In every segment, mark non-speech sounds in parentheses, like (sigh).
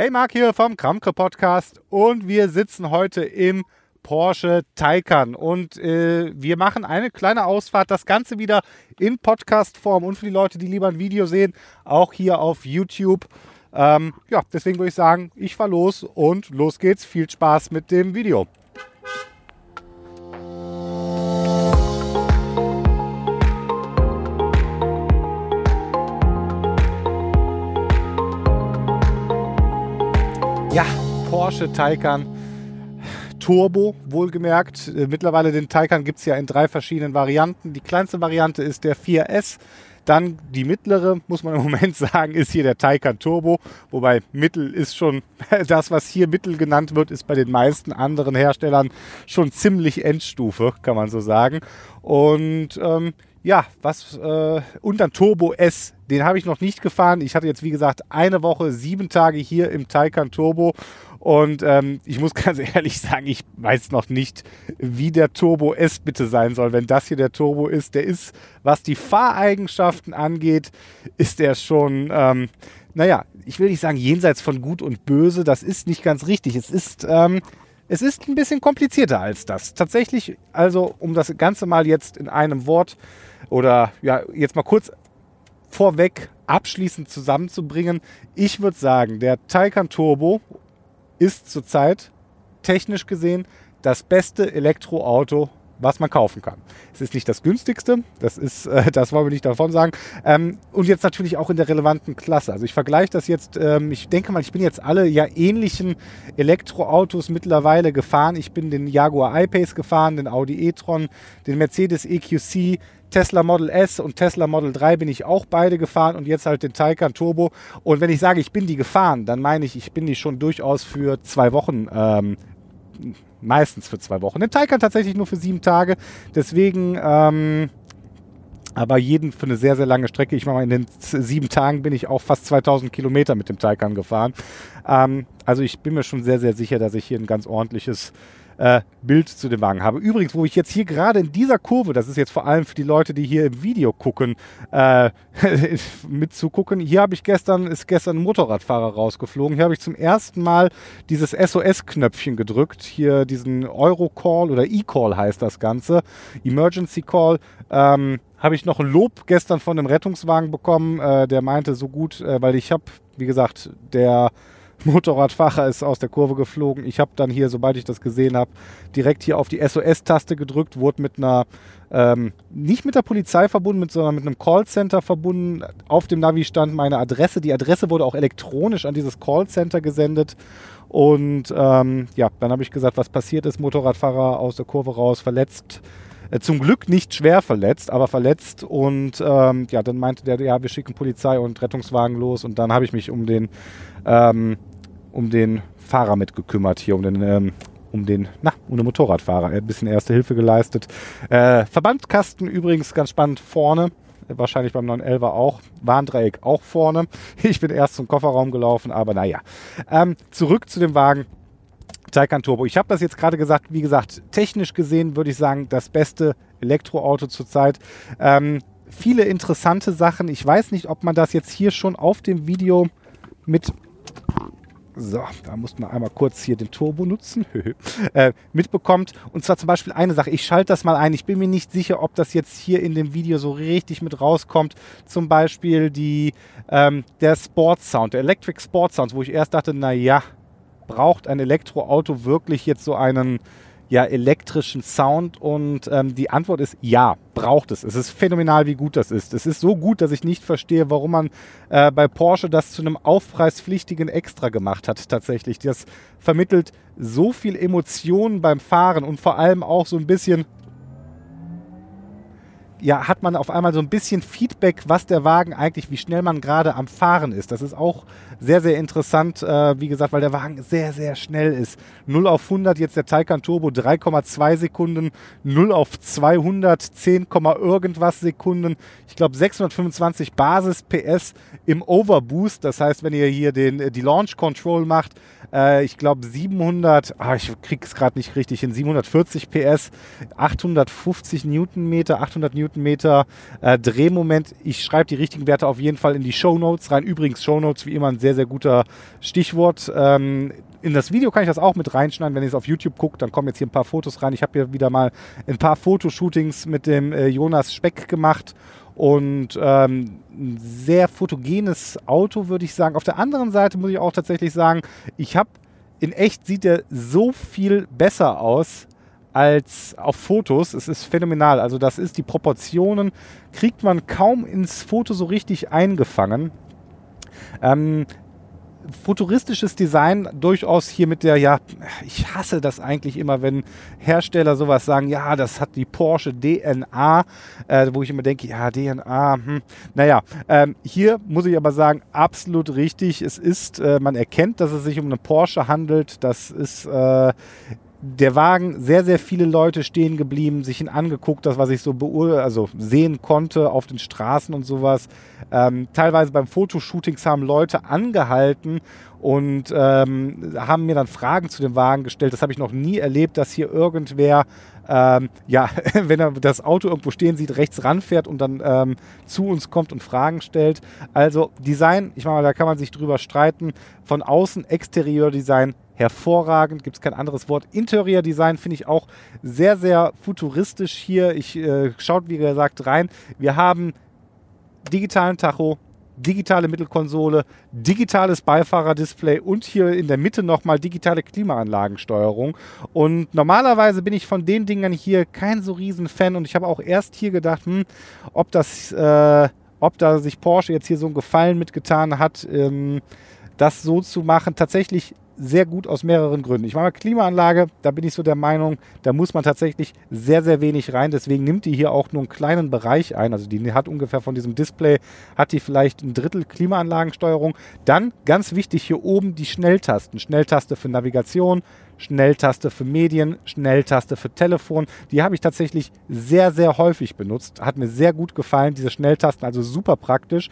Hey, Marc hier vom Kramke Podcast und wir sitzen heute im Porsche Taycan und äh, wir machen eine kleine Ausfahrt, das Ganze wieder in Podcast-Form und für die Leute, die lieber ein Video sehen, auch hier auf YouTube. Ähm, ja, deswegen würde ich sagen, ich fahre los und los geht's. Viel Spaß mit dem Video. Ja, Porsche Taycan Turbo, wohlgemerkt. Äh, mittlerweile den Taycan gibt es ja in drei verschiedenen Varianten. Die kleinste Variante ist der 4S. Dann die mittlere, muss man im Moment (laughs) sagen, ist hier der Taycan Turbo. Wobei Mittel ist schon, (laughs) das was hier Mittel genannt wird, ist bei den meisten anderen Herstellern schon ziemlich Endstufe, kann man so sagen. Und ähm, ja, was äh, und dann Turbo S, den habe ich noch nicht gefahren. Ich hatte jetzt wie gesagt eine Woche, sieben Tage hier im Taycan Turbo und ähm, ich muss (laughs) ganz ehrlich sagen, ich weiß noch nicht, wie der Turbo S bitte sein soll. Wenn das hier der Turbo ist, der ist, was die Fahreigenschaften angeht, ist der schon, ähm, naja, ich will nicht sagen jenseits von Gut und Böse, das ist nicht ganz richtig. Es ist, ähm, es ist ein bisschen komplizierter als das. Tatsächlich, also um das Ganze mal jetzt in einem Wort oder ja, jetzt mal kurz vorweg abschließend zusammenzubringen. Ich würde sagen, der Taycan Turbo ist zurzeit technisch gesehen das beste Elektroauto, was man kaufen kann. Es ist nicht das günstigste, das ist, äh, (laughs) das wollen wir nicht davon sagen. Ähm, und jetzt natürlich auch in der relevanten Klasse. Also ich vergleiche das jetzt, ähm, ich denke mal, ich bin jetzt alle ja ähnlichen Elektroautos mittlerweile gefahren. Ich bin den Jaguar I-Pace gefahren, den Audi e-tron, den Mercedes EQC, Tesla Model S und Tesla Model 3 bin ich auch beide gefahren und jetzt halt den Taycan Turbo. Und wenn ich sage, ich bin die gefahren, dann meine ich, ich bin die schon durchaus für zwei Wochen, ähm, meistens für zwei Wochen. Den Taycan tatsächlich nur für sieben Tage. Deswegen, ähm, aber jeden für eine sehr, sehr lange Strecke. Ich meine, in den sieben Tagen bin ich auch fast 2000 Kilometer mit dem Taycan gefahren. Ähm, also ich bin mir schon sehr, sehr sicher, dass ich hier ein ganz ordentliches äh, Bild zu dem Wagen habe. Übrigens, wo ich jetzt hier gerade in dieser Kurve, das ist jetzt vor allem für die Leute, die hier im Video gucken, äh, (laughs) mitzugucken, hier habe ich gestern, ist gestern ein Motorradfahrer rausgeflogen. Hier habe ich zum ersten Mal dieses SOS-Knöpfchen gedrückt, hier diesen Euro-Call oder E-Call heißt das Ganze, Emergency Call. Ähm, habe ich noch ein Lob gestern von einem Rettungswagen bekommen, äh, der meinte so gut, äh, weil ich habe, wie gesagt, der Motorradfahrer ist aus der Kurve geflogen. Ich habe dann hier, sobald ich das gesehen habe, direkt hier auf die SOS-Taste gedrückt, wurde mit einer, ähm, nicht mit der Polizei verbunden, mit, sondern mit einem Callcenter verbunden. Auf dem Navi stand meine Adresse. Die Adresse wurde auch elektronisch an dieses Callcenter gesendet. Und ähm, ja, dann habe ich gesagt, was passiert ist. Motorradfahrer aus der Kurve raus, verletzt. Äh, zum Glück nicht schwer verletzt, aber verletzt. Und ähm, ja, dann meinte der, ja, wir schicken Polizei und Rettungswagen los. Und dann habe ich mich um den ähm, um den Fahrer mitgekümmert hier, um den, ähm, um den, na, um den Motorradfahrer. Er hat ein bisschen erste Hilfe geleistet. Äh, Verbandkasten übrigens ganz spannend vorne. Wahrscheinlich beim 911 auch. Warndreieck auch vorne. (laughs) Ich bin erst zum Kofferraum gelaufen, aber naja. Ähm, zurück zu dem Wagen. Taycan Turbo. Ich habe das jetzt gerade gesagt, wie gesagt, technisch gesehen würde ich sagen, das beste Elektroauto zurzeit. Ähm, viele interessante Sachen. Ich weiß nicht, ob man das jetzt hier schon auf dem Video mit so, da muss man einmal kurz hier den Turbo nutzen, (laughs) äh, mitbekommt. Und zwar zum Beispiel eine Sache, ich schalte das mal ein. Ich bin mir nicht sicher, ob das jetzt hier in dem Video so richtig mit rauskommt. Zum Beispiel die, ähm, der Sports Sound, der Electric Sports Sound, wo ich erst dachte, naja, braucht ein Elektroauto wirklich jetzt so einen ja, elektrischen Sound? Und ähm, die Antwort ist ja, braucht es. Es ist phänomenal, wie gut das ist. Es ist so gut, dass ich nicht verstehe, warum man äh, bei Porsche das zu einem aufpreispflichtigen Extra gemacht hat, tatsächlich. Das vermittelt so viel Emotionen beim Fahren und vor allem auch so ein bisschen ja, hat man auf einmal so ein bisschen Feedback, was der Wagen eigentlich, wie schnell man gerade am Fahren ist. Das ist auch sehr, sehr interessant, äh, wie gesagt, weil der Wagen sehr, sehr schnell ist. 0 auf 100, jetzt der Taycan Turbo 3,2 Sekunden, 0 auf 200 10, irgendwas Sekunden. Ich glaube 625 Basis PS im Overboost. Das heißt, wenn ihr hier den, die Launch Control macht, äh, ich glaube 700, ah, ich kriege es gerade nicht richtig hin, 740 PS, 850 Newtonmeter, 800 Newtonmeter Newtonmeter äh, Drehmoment. Ich schreibe die richtigen Werte auf jeden Fall in die Show Notes rein. Übrigens, Show Notes wie immer ein sehr, sehr guter Stichwort. Ähm, in das Video kann ich das auch mit reinschneiden. Wenn ihr es auf YouTube guckt, dann kommen jetzt hier ein paar Fotos rein. Ich habe hier wieder mal ein paar Fotoshootings mit dem äh, Jonas Speck gemacht und ähm, ein sehr fotogenes Auto, würde ich sagen. Auf der anderen Seite muss ich auch tatsächlich sagen, ich habe in echt sieht er so viel besser aus als auf Fotos. Es ist phänomenal. Also das ist die Proportionen, kriegt man kaum ins Foto so richtig eingefangen. Ähm, futuristisches Design durchaus hier mit der, ja, ich hasse das eigentlich immer, wenn Hersteller sowas sagen, ja, das hat die Porsche DNA, äh, wo ich immer denke, ja, DNA, hm. naja, ähm, hier muss ich aber sagen, absolut richtig. Es ist, äh, man erkennt, dass es sich um eine Porsche handelt. Das ist äh, der Wagen, sehr, sehr viele Leute stehen geblieben, sich ihn angeguckt, das, was ich so also sehen konnte auf den Straßen und sowas. Ähm, teilweise beim Fotoshootings haben Leute angehalten und ähm, haben mir dann Fragen zu dem Wagen gestellt. Das habe ich noch nie erlebt, dass hier irgendwer, ähm, (laughs) ja, wenn er das Auto irgendwo stehen sieht, rechts ranfährt und dann ähm, zu uns kommt und Fragen stellt. Also Design, ich meine, da kann man sich drüber streiten. Von außen Exteriordesign hervorragend, gibt es kein anderes Wort. Interior Design finde ich auch sehr, sehr futuristisch hier. Ich äh, schaut, wie gesagt, rein. Wir haben digitalen Tacho, digitale Mittelkonsole, digitales Beifahrerdisplay und hier in der Mitte nochmal digitale Klimaanlagensteuerung. Und normalerweise bin ich von den Dingern hier kein so riesen Fan und ich habe auch erst hier gedacht, hm, ob das, äh, ob da sich Porsche jetzt hier so einen Gefallen mitgetan hat, ähm, das so zu machen. Tatsächlich sehr gut aus mehreren Gründen. Ich meine, Klimaanlage, da bin ich so der Meinung, da muss man tatsächlich sehr, sehr wenig rein. Deswegen nimmt die hier auch nur einen kleinen Bereich ein. Also die hat ungefähr von diesem Display, hat die vielleicht ein Drittel Klimaanlagensteuerung. Dann ganz wichtig hier oben die Schnelltasten. Schnelltaste für Navigation, Schnelltaste für Medien, Schnelltaste für Telefon. Die habe ich tatsächlich sehr, sehr häufig benutzt. Hat mir sehr gut gefallen, diese Schnelltasten, also super praktisch.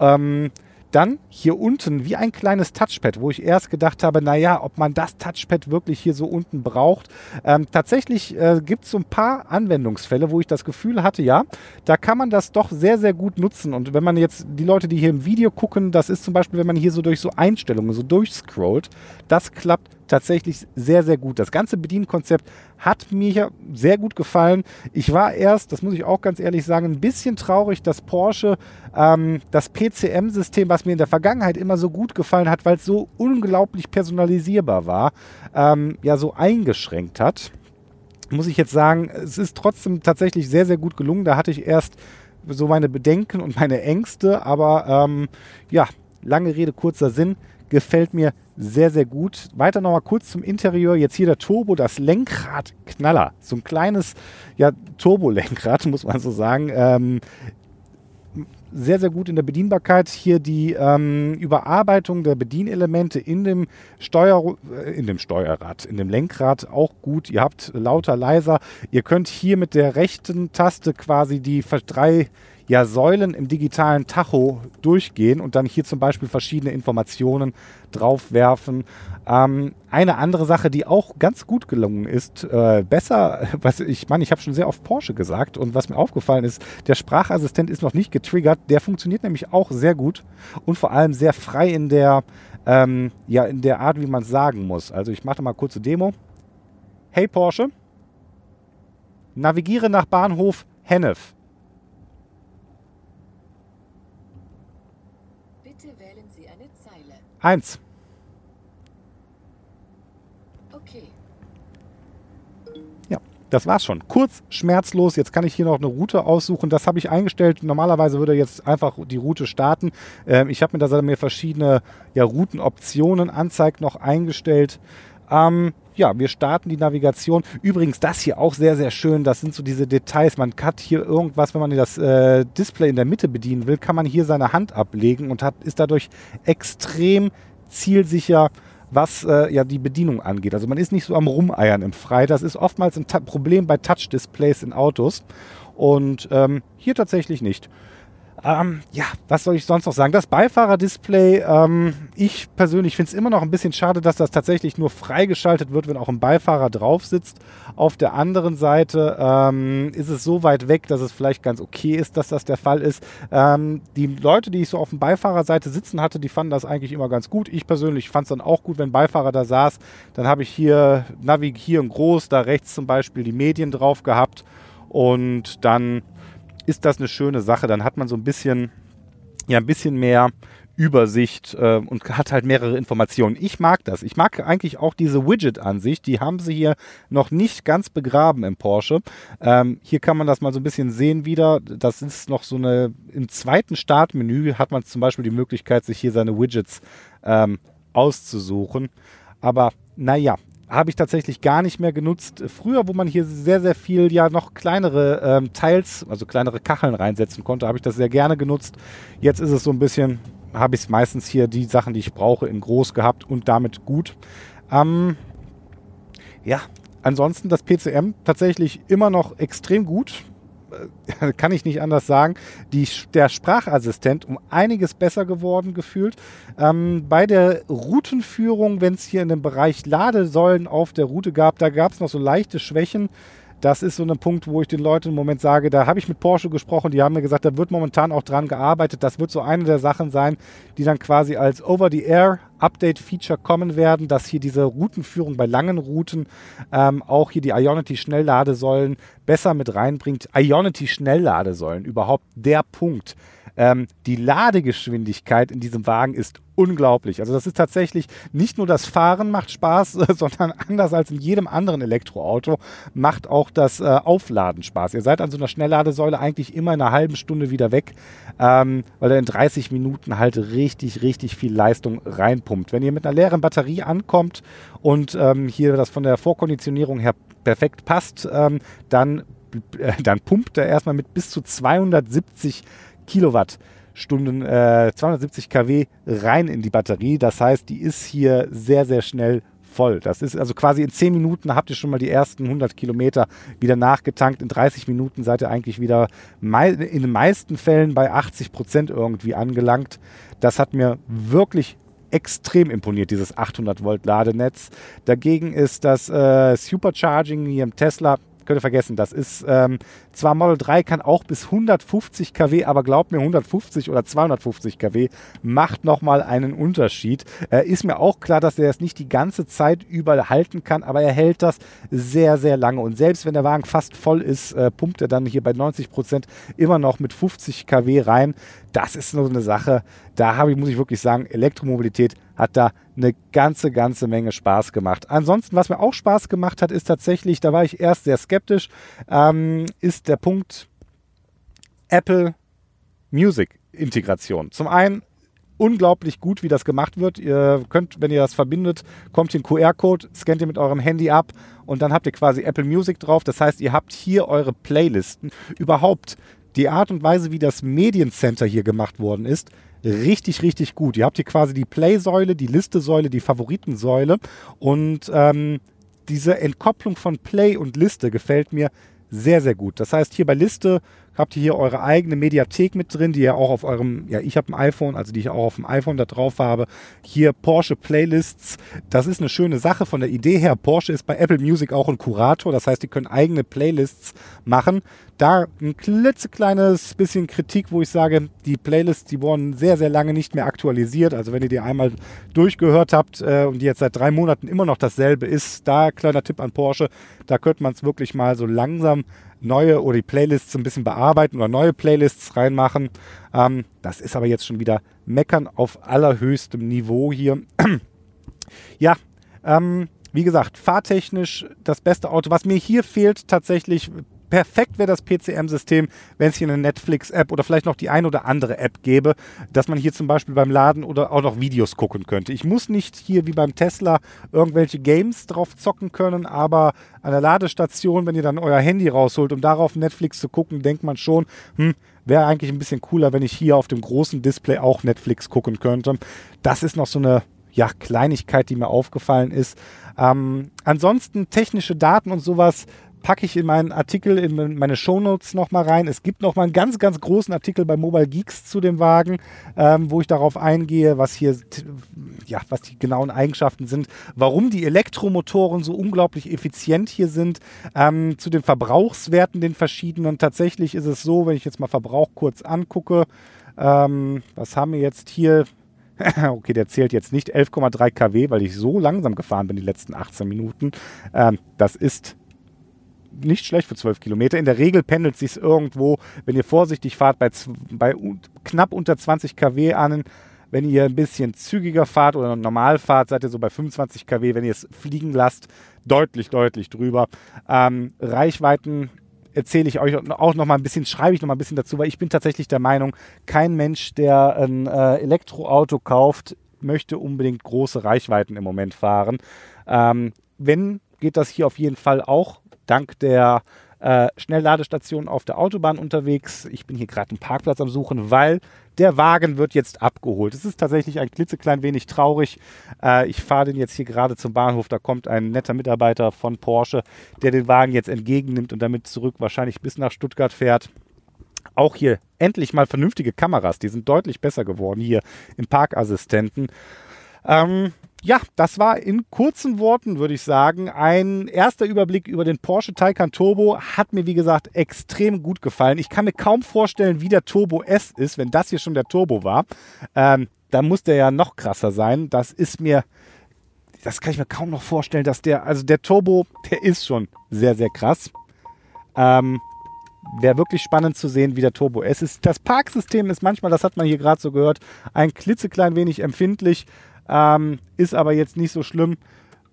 Ähm, dann hier unten wie ein kleines Touchpad, wo ich erst gedacht habe, naja, ob man das Touchpad wirklich hier so unten braucht. Ähm, tatsächlich äh, gibt es so ein paar Anwendungsfälle, wo ich das Gefühl hatte, ja, da kann man das doch sehr, sehr gut nutzen. Und wenn man jetzt die Leute, die hier im Video gucken, das ist zum Beispiel, wenn man hier so durch so Einstellungen so durchscrollt, das klappt tatsächlich sehr, sehr gut. Das ganze Bedienkonzept hat mir sehr gut gefallen. Ich war erst, das muss ich auch ganz ehrlich sagen, ein bisschen traurig, dass Porsche ähm, das PCM-System, was mir in der Vergangenheit immer so gut gefallen hat, weil es so unglaublich personalisierbar war, ähm, ja so eingeschränkt hat. Muss ich jetzt sagen, es ist trotzdem tatsächlich sehr, sehr gut gelungen. Da hatte ich erst so meine Bedenken und meine Ängste, aber ähm, ja, lange Rede, kurzer Sinn gefällt mir sehr, sehr gut. Weiter nochmal kurz zum Interieur. Jetzt hier der Turbo, das Lenkrad Knaller. So ein kleines ja, Turbolenkrad, (laughs) muss man so sagen. Ähm, sehr, sehr gut in der Bedienbarkeit. Hier die ähm, Überarbeitung der Bedienelemente in dem, Steuer, äh, in dem Steuerrad, in dem Lenkrad auch gut. Ihr habt lauter, leiser. Ihr könnt hier mit der rechten Taste quasi die drei ja, Säulen im digitalen Tacho durchgehen und dann hier zum Beispiel verschiedene Informationen draufwerfen. Ähm, eine andere Sache, die auch ganz gut gelungen ist, äh, besser, (laughs) was ich meine, ich habe schon sehr oft Porsche gesagt und was mir aufgefallen ist, der Sprachassistent ist noch nicht getriggert. Der funktioniert nämlich auch sehr gut und vor allem sehr frei in der, ähm, ja, in der Art, wie man es sagen muss. Also ich mache mal kurze Demo. Hey Porsche, navigiere nach Bahnhof Hennef. Eins. Okay. Ja, das war's schon. Kurz, schmerzlos. Jetzt kann ich hier noch eine Route aussuchen. Das habe ich eingestellt. Normalerweise würde jetzt einfach die Route starten. Ähm, ich habe mir da mir verschiedene ja, Routenoptionen anzeigt noch eingestellt. Ähm, ja, wir starten die Navigation. Übrigens, das hier auch sehr, sehr schön. Das sind so diese Details. Man hat hier irgendwas, wenn man das äh, Display in der Mitte bedienen will, kann man hier seine Hand ablegen und hat, ist dadurch extrem zielsicher, was äh, ja die Bedienung angeht. Also man ist nicht so am Rumeiern im Frei. Das ist oftmals ein Ta Problem bei Touch-Displays in Autos und ähm, hier tatsächlich nicht. Ähm, ja, was soll ich sonst noch sagen? Das Beifahrerdisplay, ähm, ich persönlich finde es immer noch ein bisschen schade, dass das tatsächlich nur freigeschaltet wird, wenn auch ein Beifahrer drauf sitzt. Auf der anderen Seite ähm, ist es so weit weg, dass es vielleicht ganz okay ist, dass das der Fall ist. Ähm, die Leute, die ich so auf dem Beifahrerseite sitzen hatte, die fanden das eigentlich immer ganz gut. Ich persönlich fand es dann auch gut, wenn Beifahrer da saß. Dann habe ich hier Navi hier in groß, da rechts zum Beispiel die Medien drauf gehabt und dann ist das eine schöne Sache. Dann hat man so ein bisschen, ja, ein bisschen mehr Übersicht äh, und hat halt mehrere Informationen. Ich mag das. Ich mag eigentlich auch diese Widget-Ansicht. Die haben sie hier noch nicht ganz begraben im Porsche. Ähm, hier kann man das mal so ein bisschen sehen wieder. Das ist noch so eine, im zweiten Startmenü hat man zum Beispiel die Möglichkeit, sich hier seine Widgets ähm, auszusuchen. Aber naja, habe ich tatsächlich gar nicht mehr genutzt. Früher, wo man hier sehr, sehr viel ja noch kleinere ähm, Teils, also kleinere Kacheln reinsetzen konnte, habe ich das sehr gerne genutzt. Jetzt ist es so ein bisschen, habe ich meistens hier die Sachen, die ich brauche, in groß gehabt und damit gut. Ähm, ja, ansonsten das PCM tatsächlich immer noch extrem gut. Äh, (laughs) kann ich nicht anders sagen, die, der Sprachassistent um einiges besser geworden gefühlt. Ähm, bei der Routenführung, wenn es hier in dem Bereich Ladesäulen auf der Route gab, da gab es noch so leichte Schwächen. Das ist so ein Punkt, wo ich den Leuten im Moment sage, da habe ich mit Porsche gesprochen, die haben mir gesagt, da wird momentan auch dran gearbeitet. Das wird so eine der Sachen sein, die dann quasi als Over-the-Air-Update-Feature kommen werden, dass hier diese Routenführung bei langen Routen ähm, auch hier die Ionity-Schnellladesäulen besser mit reinbringt. Ionity-Schnellladesäulen, überhaupt der Punkt ähm, die Ladegeschwindigkeit in diesem Wagen ist unglaublich. Also das ist tatsächlich nicht nur das Fahren macht Spaß, (laughs) sondern anders als in jedem anderen Elektroauto macht auch das äh, Aufladen Spaß. Ihr seid an so einer Schnellladesäule eigentlich immer in einer halben Stunde wieder weg, ähm, weil er in 30 Minuten halt richtig, richtig viel Leistung reinpumpt. Wenn ihr mit einer leeren Batterie ankommt und ähm, hier das von der Vorkonditionierung her perfekt passt, ähm, dann, äh, dann pumpt er erstmal mit bis zu 270 Kilowattstunden, äh, 270 kW rein in die Batterie. Das heißt, die ist hier sehr, sehr schnell voll. Das ist also quasi in 10 Minuten habt ihr schon mal die ersten 100 Kilometer wieder nachgetankt. In 30 Minuten seid ihr eigentlich wieder in den meisten Fällen bei 80 Prozent irgendwie angelangt. Das hat mir wirklich extrem imponiert, dieses 800 Volt Ladenetz. Dagegen ist das äh, Supercharging hier im Tesla könnt ihr vergessen. Das ist ähm, zwar Model 3 kann auch bis 150 kW, aber glaubt mir, 150 oder 250 kW macht nochmal einen Unterschied. Äh, ist mir auch klar, dass er das nicht die ganze Zeit überall halten kann, aber er hält das sehr, sehr lange. Und selbst wenn der Wagen fast voll ist, äh, pumpt er dann hier bei 90 Prozent immer noch mit 50 kW rein. Das ist nur so eine Sache. Da ich, muss ich wirklich sagen, Elektromobilität hat da eine ganze, ganze Menge Spaß gemacht. Ansonsten, was mir auch Spaß gemacht hat, ist tatsächlich, da war ich erst sehr skeptisch, ähm, ist der Punkt Apple Music Integration. Zum einen unglaublich gut, wie das gemacht wird. Ihr könnt, wenn ihr das verbindet, kommt ein QR-Code, scannt ihr mit eurem Handy ab und dann habt ihr quasi Apple Music drauf. Das heißt, ihr habt hier eure Playlisten. Überhaupt die Art und Weise, wie das Mediencenter hier gemacht worden ist, richtig, richtig gut. Ihr habt hier quasi die Play-Säule, die Liste-Säule, die Favoritensäule und ähm, diese Entkopplung von Play und Liste gefällt mir sehr, sehr gut. Das heißt, hier bei Liste habt ihr hier eure eigene Mediathek mit drin, die ihr auch auf eurem, ja, ich habe ein iPhone, also die ich auch auf dem iPhone da drauf habe. Hier Porsche Playlists. Das ist eine schöne Sache von der Idee her. Porsche ist bei Apple Music auch ein Kurator. Das heißt, die können eigene Playlists machen. Da ein klitzekleines bisschen Kritik, wo ich sage, die Playlists, die wurden sehr, sehr lange nicht mehr aktualisiert. Also wenn ihr die einmal durchgehört habt äh, und die jetzt seit drei Monaten immer noch dasselbe ist, da kleiner Tipp an Porsche, da könnte man es wirklich mal so langsam neue oder die Playlists ein bisschen bearbeiten oder neue Playlists reinmachen. Ähm, das ist aber jetzt schon wieder Meckern auf allerhöchstem Niveau hier. (clears throat) ja, ähm, wie gesagt, fahrtechnisch das beste Auto. Was mir hier fehlt tatsächlich perfekt wäre das PCM-System, wenn es hier eine Netflix-App oder vielleicht noch die ein oder andere App gäbe, dass man hier zum Beispiel beim Laden oder auch noch Videos gucken könnte. Ich muss nicht hier wie beim Tesla irgendwelche Games drauf zocken können, aber an der Ladestation, wenn ihr dann euer Handy rausholt, um darauf Netflix zu gucken, denkt man schon, hm, wäre eigentlich ein bisschen cooler, wenn ich hier auf dem großen Display auch Netflix gucken könnte. Das ist noch so eine ja, Kleinigkeit, die mir aufgefallen ist. Ähm, ansonsten technische Daten und sowas packe ich in meinen Artikel, in meine Shownotes nochmal rein. Es gibt nochmal einen ganz, ganz großen Artikel bei Mobile Geeks zu dem Wagen, ähm, wo ich darauf eingehe, was hier, ja, was die genauen Eigenschaften sind, warum die Elektromotoren so unglaublich effizient hier sind, ähm, zu den Verbrauchswerten, den verschiedenen. Tatsächlich ist es so, wenn ich jetzt mal Verbrauch kurz angucke, ähm, was haben wir jetzt hier? (laughs) okay, der zählt jetzt nicht 11,3 kW, weil ich so langsam gefahren bin die letzten 18 Minuten. Ähm, das ist nicht schlecht für 12 Kilometer. In der Regel pendelt sich irgendwo, wenn ihr vorsichtig fahrt, bei, bei knapp unter 20 kW an. Wenn ihr ein bisschen zügiger fahrt oder normal fahrt, seid ihr so bei 25 kW. Wenn ihr es fliegen lasst, deutlich, deutlich drüber. Ähm, Reichweiten erzähle ich euch auch noch mal ein bisschen, schreibe ich noch mal ein bisschen dazu, weil ich bin tatsächlich der Meinung, kein Mensch, der ein äh, Elektroauto kauft, möchte unbedingt große Reichweiten im Moment fahren. Ähm, wenn, geht das hier auf jeden Fall auch dank der äh, Schnellladestation auf der Autobahn unterwegs. Ich bin hier gerade einen Parkplatz am Suchen, weil der Wagen wird jetzt abgeholt. Es ist tatsächlich ein klitzeklein wenig traurig. Äh, ich fahre den jetzt hier gerade zum Bahnhof. Da kommt ein netter Mitarbeiter von Porsche, der den Wagen jetzt entgegennimmt und damit zurück wahrscheinlich bis nach Stuttgart fährt. Auch hier endlich mal vernünftige Kameras. Die sind deutlich besser geworden hier im Parkassistenten. Ähm, ja, das war in kurzen Worten, würde ich sagen, ein erster Überblick über den Porsche Taycan Turbo. Hat mir, wie gesagt, extrem gut gefallen. Ich kann mir kaum vorstellen, wie der Turbo S ist, wenn das hier schon der Turbo war. Ähm, dann muss der ja noch krasser sein. Das ist mir, das kann ich mir kaum noch vorstellen, dass der, also der Turbo, der ist schon sehr, sehr krass. Ähm, Wäre wirklich spannend zu sehen, wie der Turbo S ist. Das Parksystem ist manchmal, das hat man hier gerade so gehört, ein klitzeklein wenig empfindlich. Ähm, ist aber jetzt nicht so schlimm.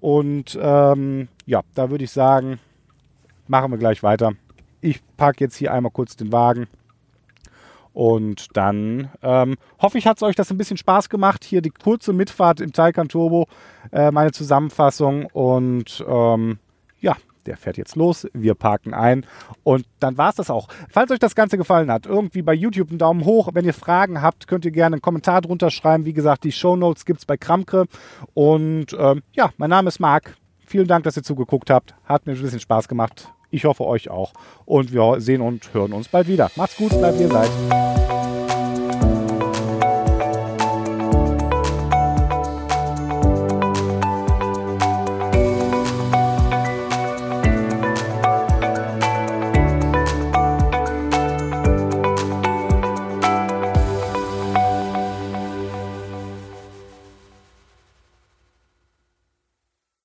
Und ähm, ja, da würde ich sagen, machen wir gleich weiter. Ich packe jetzt hier einmal kurz den Wagen. Und dann ähm, hoffe ich, hat es euch das ein bisschen Spaß gemacht. Hier die kurze Mitfahrt im Taycan Turbo, äh, meine Zusammenfassung. Und ähm, der fährt jetzt los, wir parken ein und dann war es das auch. Falls euch das Ganze gefallen hat, irgendwie bei YouTube einen Daumen hoch. Wenn ihr Fragen habt, könnt ihr gerne einen Kommentar drunter schreiben. Wie gesagt, die Show Notes gibt es bei Kramkre. Und ähm, ja, mein Name ist Marc. Vielen Dank, dass ihr zugeguckt habt. Hat mir ein bisschen Spaß gemacht. Ich hoffe euch auch. Und wir sehen und hören uns bald wieder. Macht's gut, bleibt ihr seid.